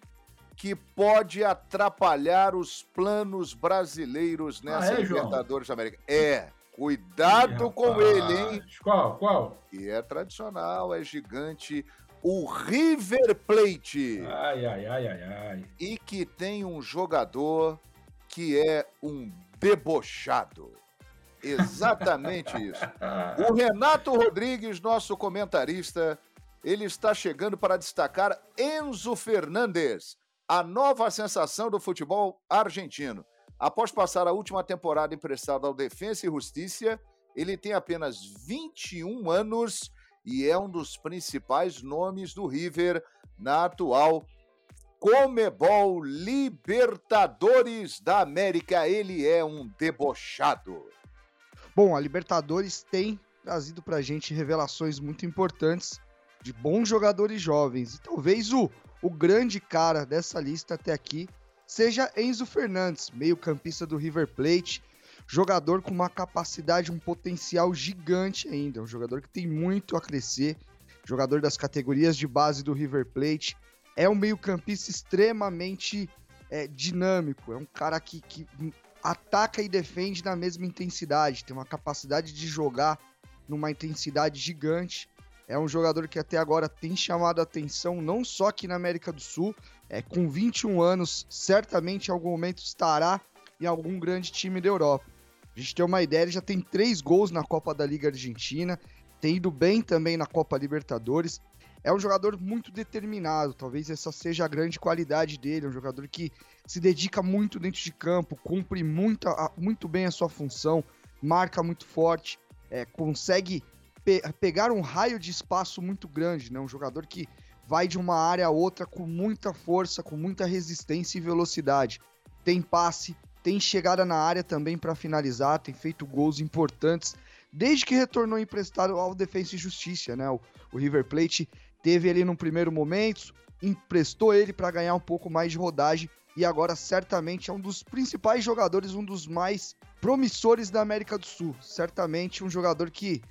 que pode atrapalhar os planos brasileiros nessa ah, é, Libertadores da América. É, Cuidado com ele, hein? Qual? Qual? E é tradicional, é gigante. O River Plate. Ai, ai, ai, ai, ai. E que tem um jogador que é um debochado. Exatamente isso. O Renato Rodrigues, nosso comentarista, ele está chegando para destacar Enzo Fernandes, a nova sensação do futebol argentino. Após passar a última temporada emprestado ao Defensa e Justiça, ele tem apenas 21 anos e é um dos principais nomes do River na atual Comebol Libertadores da América. Ele é um debochado. Bom, a Libertadores tem trazido pra gente revelações muito importantes de bons jogadores jovens. E talvez o, o grande cara dessa lista até aqui seja Enzo Fernandes, meio-campista do River Plate, jogador com uma capacidade, um potencial gigante ainda, um jogador que tem muito a crescer, jogador das categorias de base do River Plate, é um meio-campista extremamente é, dinâmico, é um cara que, que ataca e defende na mesma intensidade, tem uma capacidade de jogar numa intensidade gigante. É um jogador que até agora tem chamado atenção não só aqui na América do Sul, é, com 21 anos, certamente em algum momento estará em algum grande time da Europa. A gente tem uma ideia, ele já tem três gols na Copa da Liga Argentina, tem ido bem também na Copa Libertadores. É um jogador muito determinado, talvez essa seja a grande qualidade dele. É um jogador que se dedica muito dentro de campo, cumpre muito, muito bem a sua função, marca muito forte, é, consegue pe pegar um raio de espaço muito grande, né? Um jogador que vai de uma área a outra com muita força, com muita resistência e velocidade. Tem passe, tem chegada na área também para finalizar, tem feito gols importantes desde que retornou emprestado ao Defensa e Justiça, né? O, o River Plate teve ele no primeiro momento, emprestou ele para ganhar um pouco mais de rodagem e agora certamente é um dos principais jogadores, um dos mais promissores da América do Sul. Certamente um jogador que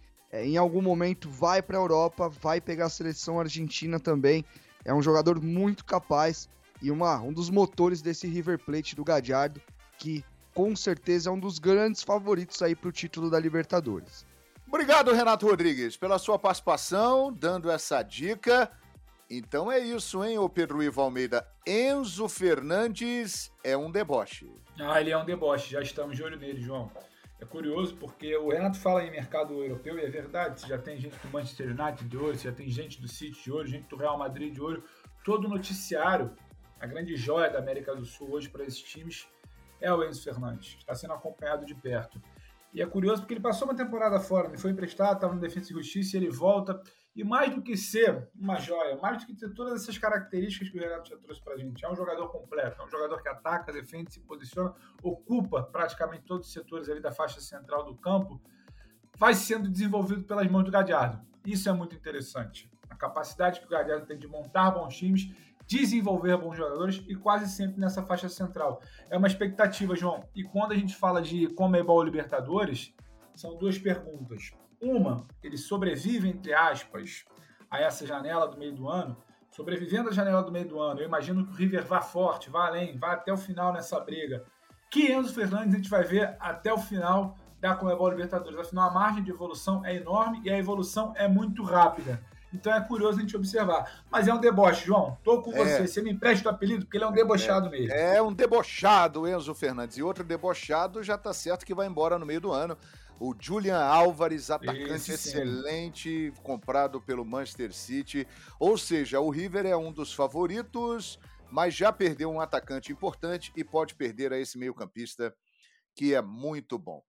em algum momento vai para a Europa, vai pegar a seleção argentina também. É um jogador muito capaz e uma, um dos motores desse River Plate do Gadiardo, que com certeza é um dos grandes favoritos aí para o título da Libertadores. Obrigado, Renato Rodrigues, pela sua participação, dando essa dica. Então é isso, hein, o Pedro Ivo Almeida. Enzo Fernandes é um deboche. Ah, ele é um deboche, já estamos de olho nele, João. É curioso porque o Renato fala em mercado europeu e é verdade, já tem gente do Manchester United de olho, já tem gente do City de olho, gente do Real Madrid de olho. Todo noticiário, a grande joia da América do Sul hoje para esses times é o Enzo Fernandes, está sendo acompanhado de perto. E é curioso porque ele passou uma temporada fora, ele foi emprestado, estava no Defesa e Justiça, ele volta. E mais do que ser uma joia, mais do que ter todas essas características que o Renato já trouxe para a gente, é um jogador completo, é um jogador que ataca, defende, se posiciona, ocupa praticamente todos os setores ali da faixa central do campo, vai sendo desenvolvido pelas mãos do Gadiardo. Isso é muito interessante. A capacidade que o Gadiardo tem de montar bons times desenvolver bons jogadores e quase sempre nessa faixa central. É uma expectativa, João. E quando a gente fala de Comebol Libertadores, são duas perguntas. Uma, ele sobrevive, entre aspas, a essa janela do meio do ano. Sobrevivendo à janela do meio do ano, eu imagino que o River vá forte, vá além, vá até o final nessa briga. Que Enzo Fernandes a gente vai ver até o final da Comebol Libertadores. Afinal, a margem de evolução é enorme e a evolução é muito rápida. Então é curioso a gente observar. Mas é um deboche, João. Tô com é. você. Você me empresta o apelido, porque ele é um debochado é. mesmo. É um debochado, Enzo Fernandes. E outro debochado já tá certo que vai embora no meio do ano. O Julian Álvares, atacante Esse, excelente, sim. comprado pelo Manchester City. Ou seja, o River é um dos favoritos, mas já perdeu um atacante importante e pode perder a esse meio-campista, que é muito bom.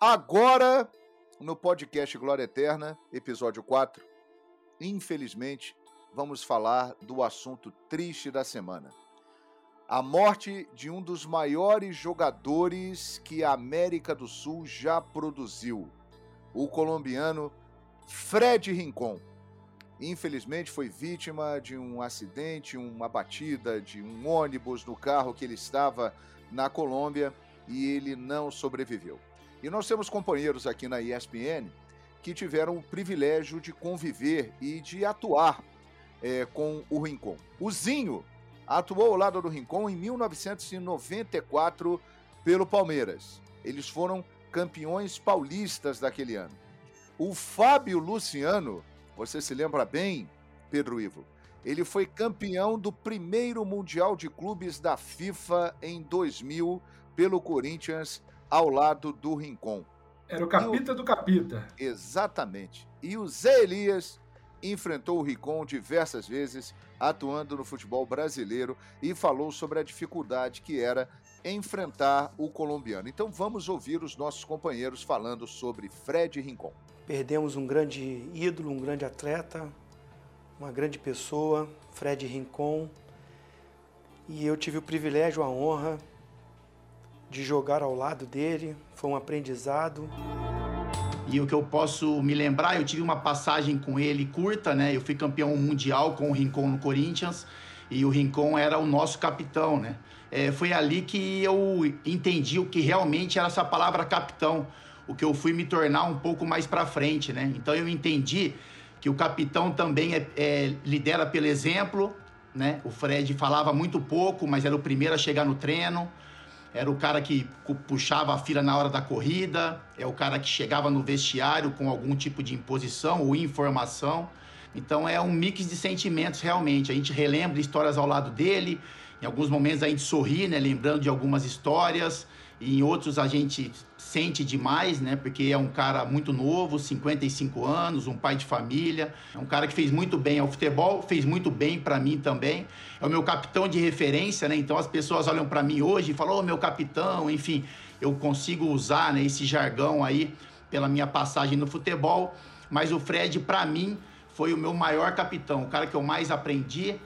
Agora no podcast Glória Eterna, episódio 4, infelizmente, vamos falar do assunto triste da semana. A morte de um dos maiores jogadores que a América do Sul já produziu, o colombiano Fred Rincon. Infelizmente foi vítima de um acidente, uma batida de um ônibus no carro que ele estava na Colômbia e ele não sobreviveu. E nós temos companheiros aqui na ESPN que tiveram o privilégio de conviver e de atuar é, com o Rincon. O Zinho atuou ao lado do Rincon em 1994 pelo Palmeiras. Eles foram campeões paulistas daquele ano. O Fábio Luciano, você se lembra bem, Pedro Ivo? Ele foi campeão do primeiro Mundial de Clubes da FIFA em 2000 pelo Corinthians ao lado do Rincon. Era o capita o... do capita. Exatamente. E o Zé Elias enfrentou o Rincon diversas vezes, atuando no futebol brasileiro, e falou sobre a dificuldade que era enfrentar o colombiano. Então vamos ouvir os nossos companheiros falando sobre Fred Rincon. Perdemos um grande ídolo, um grande atleta, uma grande pessoa, Fred Rincon. E eu tive o privilégio, a honra de jogar ao lado dele, foi um aprendizado. E o que eu posso me lembrar, eu tive uma passagem com ele curta, né? Eu fui campeão mundial com o Rincon no Corinthians e o Rincon era o nosso capitão, né? É, foi ali que eu entendi o que realmente era essa palavra capitão, o que eu fui me tornar um pouco mais para frente, né? Então eu entendi que o capitão também é, é, lidera pelo exemplo, né? O Fred falava muito pouco, mas era o primeiro a chegar no treino era o cara que puxava a fila na hora da corrida, é o cara que chegava no vestiário com algum tipo de imposição ou informação. Então é um mix de sentimentos realmente. A gente relembra histórias ao lado dele Em alguns momentos a gente sorri, né, lembrando de algumas histórias, e em outros a gente sente demais, né, porque é um cara muito novo, 55 anos, um pai de família, é um cara que fez muito bem ao futebol, fez muito bem para mim também. É o meu capitão de referência, né? Então as pessoas olham para mim hoje e falam: "Ô, meu capitão", enfim, eu consigo usar, né, esse jargão aí pela minha passagem no futebol, mas o Fred para mim foi o meu maior capitão, o cara que eu mais aprendi.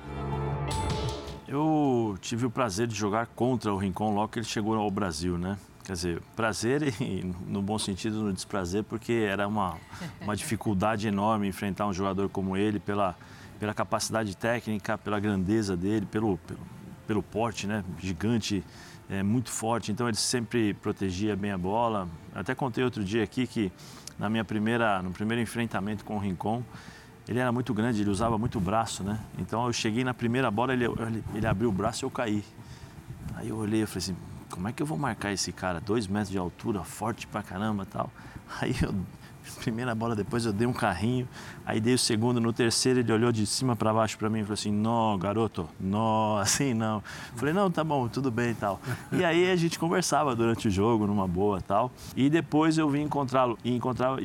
Eu tive o prazer de jogar contra o Rincon logo que ele chegou ao Brasil, né? Quer dizer, prazer e no bom sentido, no desprazer, porque era uma, uma dificuldade enorme enfrentar um jogador como ele pela, pela capacidade técnica, pela grandeza dele, pelo, pelo, pelo porte, né? Gigante, é, muito forte. Então ele sempre protegia bem a bola. Até contei outro dia aqui que na minha primeira, no primeiro enfrentamento com o Rincon, ele era muito grande, ele usava muito o braço, né? Então eu cheguei na primeira bola, ele, ele, ele abriu o braço e eu caí. Aí eu olhei e falei assim, como é que eu vou marcar esse cara? Dois metros de altura, forte pra caramba tal. Aí eu primeira bola, depois eu dei um carrinho, aí dei o segundo, no terceiro ele olhou de cima para baixo para mim e falou assim, não, garoto, não, assim não. Falei, não, tá bom, tudo bem e tal. E aí a gente conversava durante o jogo, numa boa tal. E depois eu vim encontrá-lo, e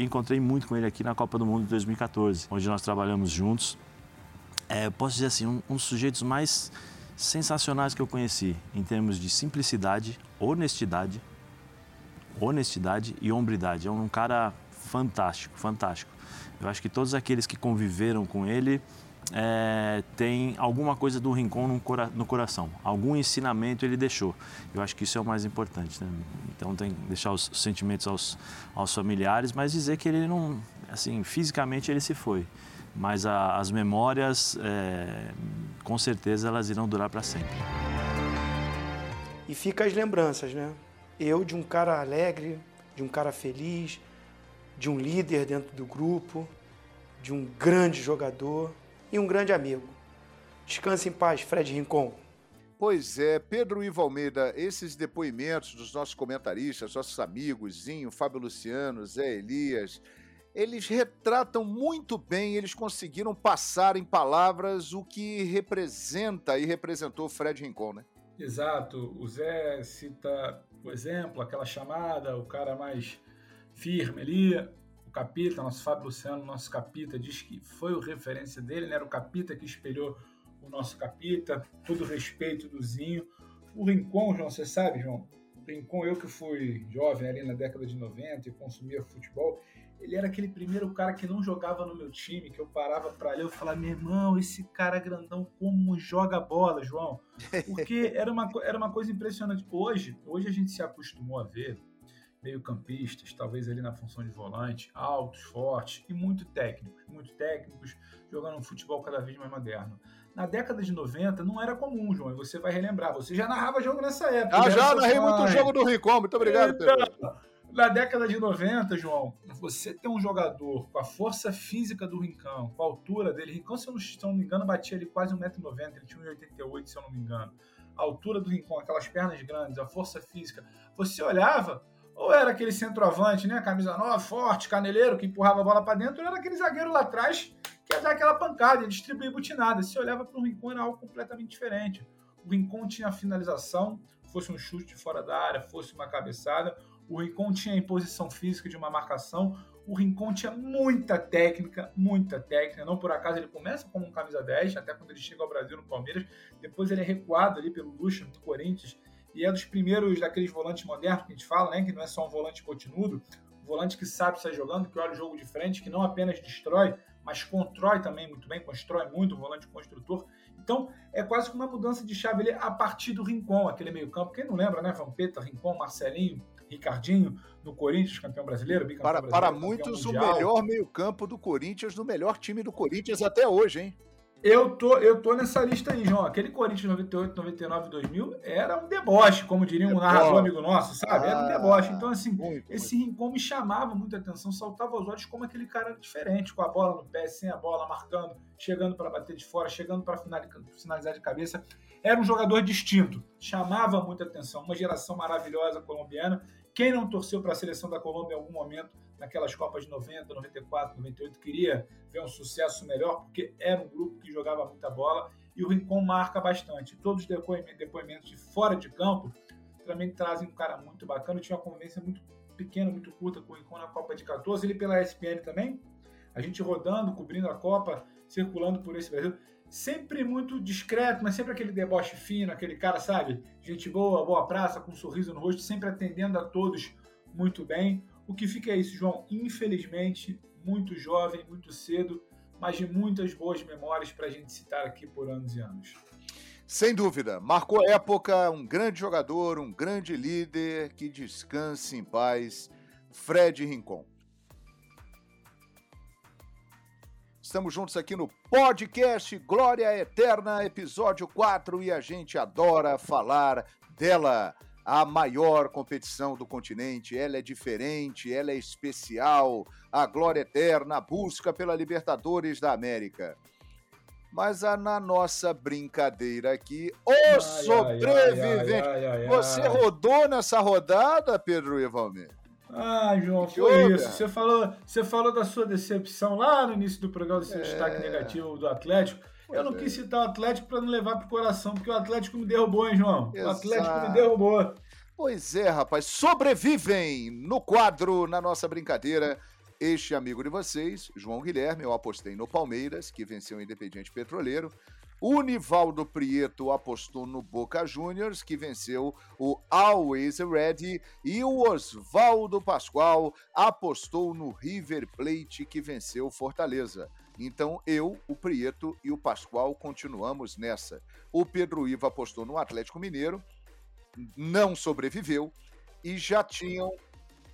encontrei muito com ele aqui na Copa do Mundo de 2014, onde nós trabalhamos juntos. É, posso dizer assim, um, um dos sujeitos mais sensacionais que eu conheci, em termos de simplicidade, honestidade, honestidade e hombridade. É um cara fantástico, fantástico. Eu acho que todos aqueles que conviveram com ele é, têm alguma coisa do Rincon no, cora no, coração, algum ensinamento ele deixou. Eu acho que isso é o mais importante. Né? Então tem que deixar os sentimentos aos, aos familiares, mas dizer que ele não, assim, fisicamente ele se foi. Mas a, as memórias, é, com certeza, elas irão durar para sempre. E fica as lembranças, né? Eu de um cara alegre, de um cara feliz, de um líder dentro do grupo, de um grande jogador e um grande amigo. Descanse em paz, Fred Rincon. Pois é, Pedro Ivo Almeida, esses depoimentos dos nossos comentaristas, nossos amigos, Zinho, Fábio Luciano, Zé Elias, eles retratam muito bem, eles conseguiram passar em palavras o que representa e representou Fred Rincon, né? Exato. O Zé cita o exemplo, aquela chamada, o cara mais firme ali. O Capita, nosso Fábio Luciano, nosso Capita, diz que foi o referência dele, né? era o Capita que espelhou o nosso Capita, todo respeito do Zinho. O Rincon, João, você sabe, João? Rincon, eu que fui jovem ali na década de 90 e consumia futebol, ele era aquele primeiro cara que não jogava no meu time, que eu parava para ler e falava, meu irmão, esse cara grandão, como joga bola, João? Porque era uma, era uma coisa impressionante. Hoje, hoje a gente se acostumou a ver meio-campistas, talvez ali na função de volante, altos, fortes e muito técnicos, muito técnicos, jogando um futebol cada vez mais moderno. Na década de 90 não era comum, João, e você vai relembrar. Você já narrava jogo nessa época. Ah, já narrei muito jogo do Rincon, muito obrigado, então, Pedro. Na década de 90, João, você tem um jogador com a força física do Rincão, com a altura dele. Rincão, se eu não, me engano, batia ali quase 1,90m, ele tinha 1,88m, se eu não me engano. A altura do Rincão, aquelas pernas grandes, a força física. Você olhava, ou era aquele centroavante, né? Camisa nova, forte, caneleiro, que empurrava a bola para dentro, ou era aquele zagueiro lá atrás que ia dar aquela pancada, ia distribuir butinada. Se olhava para o era algo completamente diferente. O Rincon tinha finalização, fosse um chute fora da área, fosse uma cabeçada. O Rincon tinha a imposição física de uma marcação. O Rincon tinha muita técnica, muita técnica. Não por acaso ele começa como um camisa 10, até quando ele chega ao Brasil no Palmeiras. Depois ele é recuado ali pelo Lucha, no Corinthians e é dos primeiros daqueles volantes modernos que a gente fala, né? Que não é só um volante continudo, um volante que sabe sair jogando, que olha o jogo de frente, que não apenas destrói, mas constrói também muito bem, constrói muito, um volante construtor. Então, é quase que uma mudança de chave ali a partir do Rincon, aquele meio-campo. Quem não lembra, né? Vampeta, Rincon, Marcelinho, Ricardinho, no Corinthians, campeão brasileiro, bicampeão para, brasileiro. Para muitos, o melhor meio-campo do Corinthians, no melhor time do Corinthians até hoje, hein? Eu tô, eu tô nessa lista aí, João. Aquele Corinthians 98, 99, 2000 era um deboche, como diria um narrador amigo nosso, sabe? Era um ah, deboche. Então, assim, muito, esse muito. Rincon me chamava muita atenção, saltava os olhos como aquele cara diferente, com a bola no pé, sem a bola, marcando, chegando para bater de fora, chegando para finalizar de cabeça. Era um jogador distinto, chamava muita atenção. Uma geração maravilhosa colombiana. Quem não torceu para a seleção da Colômbia em algum momento naquelas Copas de 90, 94, 98, queria ver um sucesso melhor, porque era um grupo que jogava muita bola. e o Rincon marca bastante. Todos os depoimentos de fora de campo também trazem um cara muito bacana. Eu tinha uma convivência muito pequena, muito curta com o Rincon na Copa de 14, ele pela ESPN também. A gente rodando, cobrindo a Copa, circulando por esse Brasil. Sempre muito discreto, mas sempre aquele deboche fino, aquele cara, sabe? Gente boa, boa praça, com um sorriso no rosto, sempre atendendo a todos muito bem. O que fica é isso, João. Infelizmente, muito jovem, muito cedo, mas de muitas boas memórias para a gente citar aqui por anos e anos. Sem dúvida, marcou época, um grande jogador, um grande líder, que descanse em paz, Fred Rincon. Estamos juntos aqui no podcast Glória Eterna, episódio 4, e a gente adora falar dela a maior competição do continente. Ela é diferente, ela é especial. A glória eterna, a busca pela Libertadores da América. Mas a, na nossa brincadeira aqui, o ai, sobrevivente. Ai, ai, Você rodou nessa rodada, Pedro Ivalmir? Ah, João, foi isso. Você falou, você falou da sua decepção lá no início do programa, desse é... destaque negativo do Atlético. Pois eu não é. quis citar o Atlético para não levar pro coração, porque o Atlético me derrubou, hein, João? Exato. O Atlético me derrubou. Pois é, rapaz. Sobrevivem no quadro, na nossa brincadeira. Este amigo de vocês, João Guilherme, eu apostei no Palmeiras, que venceu o Independiente Petroleiro. O Nivaldo Prieto apostou no Boca Juniors, que venceu o Always Ready. E o Oswaldo Pascoal apostou no River Plate, que venceu Fortaleza. Então eu, o Prieto e o Pascoal continuamos nessa. O Pedro Ivo apostou no Atlético Mineiro, não sobreviveu e já tinham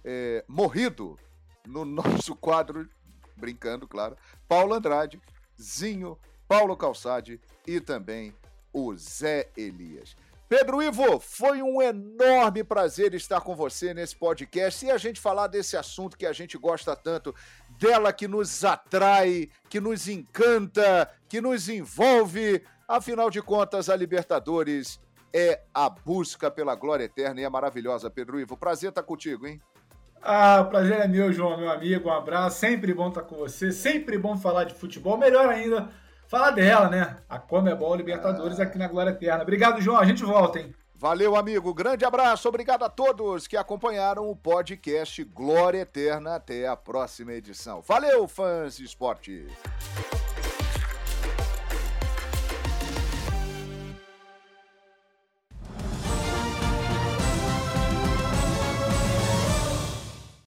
é, morrido no nosso quadro, brincando, claro, Paulo Andrade, Zinho, Paulo Calçade e também o Zé Elias. Pedro Ivo, foi um enorme prazer estar com você nesse podcast e a gente falar desse assunto que a gente gosta tanto, dela que nos atrai, que nos encanta, que nos envolve. Afinal de contas, a Libertadores é a busca pela glória eterna e é maravilhosa, Pedro Ivo. Prazer estar contigo, hein? Ah, o prazer é meu, João, meu amigo. Um abraço. Sempre bom estar com você. Sempre bom falar de futebol. Melhor ainda, falar dela, né? A Comebol Libertadores ah. aqui na Glória Eterna. Obrigado, João. A gente volta, hein? Valeu, amigo. Grande abraço. Obrigado a todos que acompanharam o podcast Glória Eterna. Até a próxima edição. Valeu, fãs de esporte.